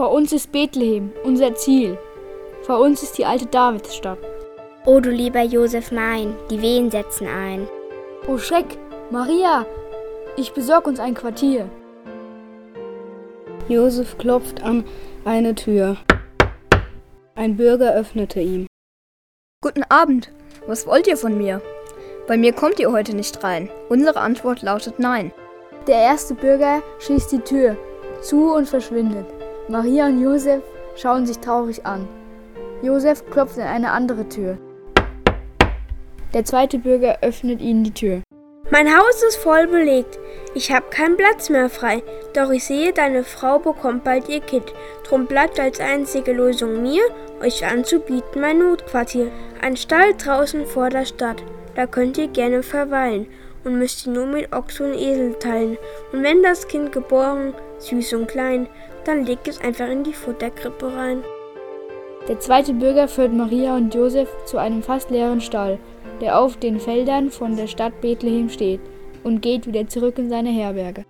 Vor uns ist Bethlehem, unser Ziel. Vor uns ist die alte Davidsstadt. O du lieber Josef mein, die Wehen setzen ein. O Schreck, Maria, ich besorg uns ein Quartier. Josef klopft an eine Tür. Ein Bürger öffnete ihm. Guten Abend, was wollt ihr von mir? Bei mir kommt ihr heute nicht rein. Unsere Antwort lautet Nein. Der erste Bürger schließt die Tür zu und verschwindet. Maria und Josef schauen sich traurig an. Josef klopft an eine andere Tür. Der zweite Bürger öffnet ihnen die Tür. Mein Haus ist voll belegt. Ich habe keinen Platz mehr frei. Doch ich sehe, deine Frau bekommt bald ihr Kind. Drum bleibt als einzige Lösung mir, euch anzubieten mein Notquartier. Ein Stall draußen vor der Stadt. Da könnt ihr gerne verweilen und müsst ihr nur mit Ochs und Esel teilen. Und wenn das Kind geboren, süß und klein, dann legt es einfach in die Futterkrippe rein. Der zweite Bürger führt Maria und Josef zu einem fast leeren Stall, der auf den Feldern von der Stadt Bethlehem steht, und geht wieder zurück in seine Herberge.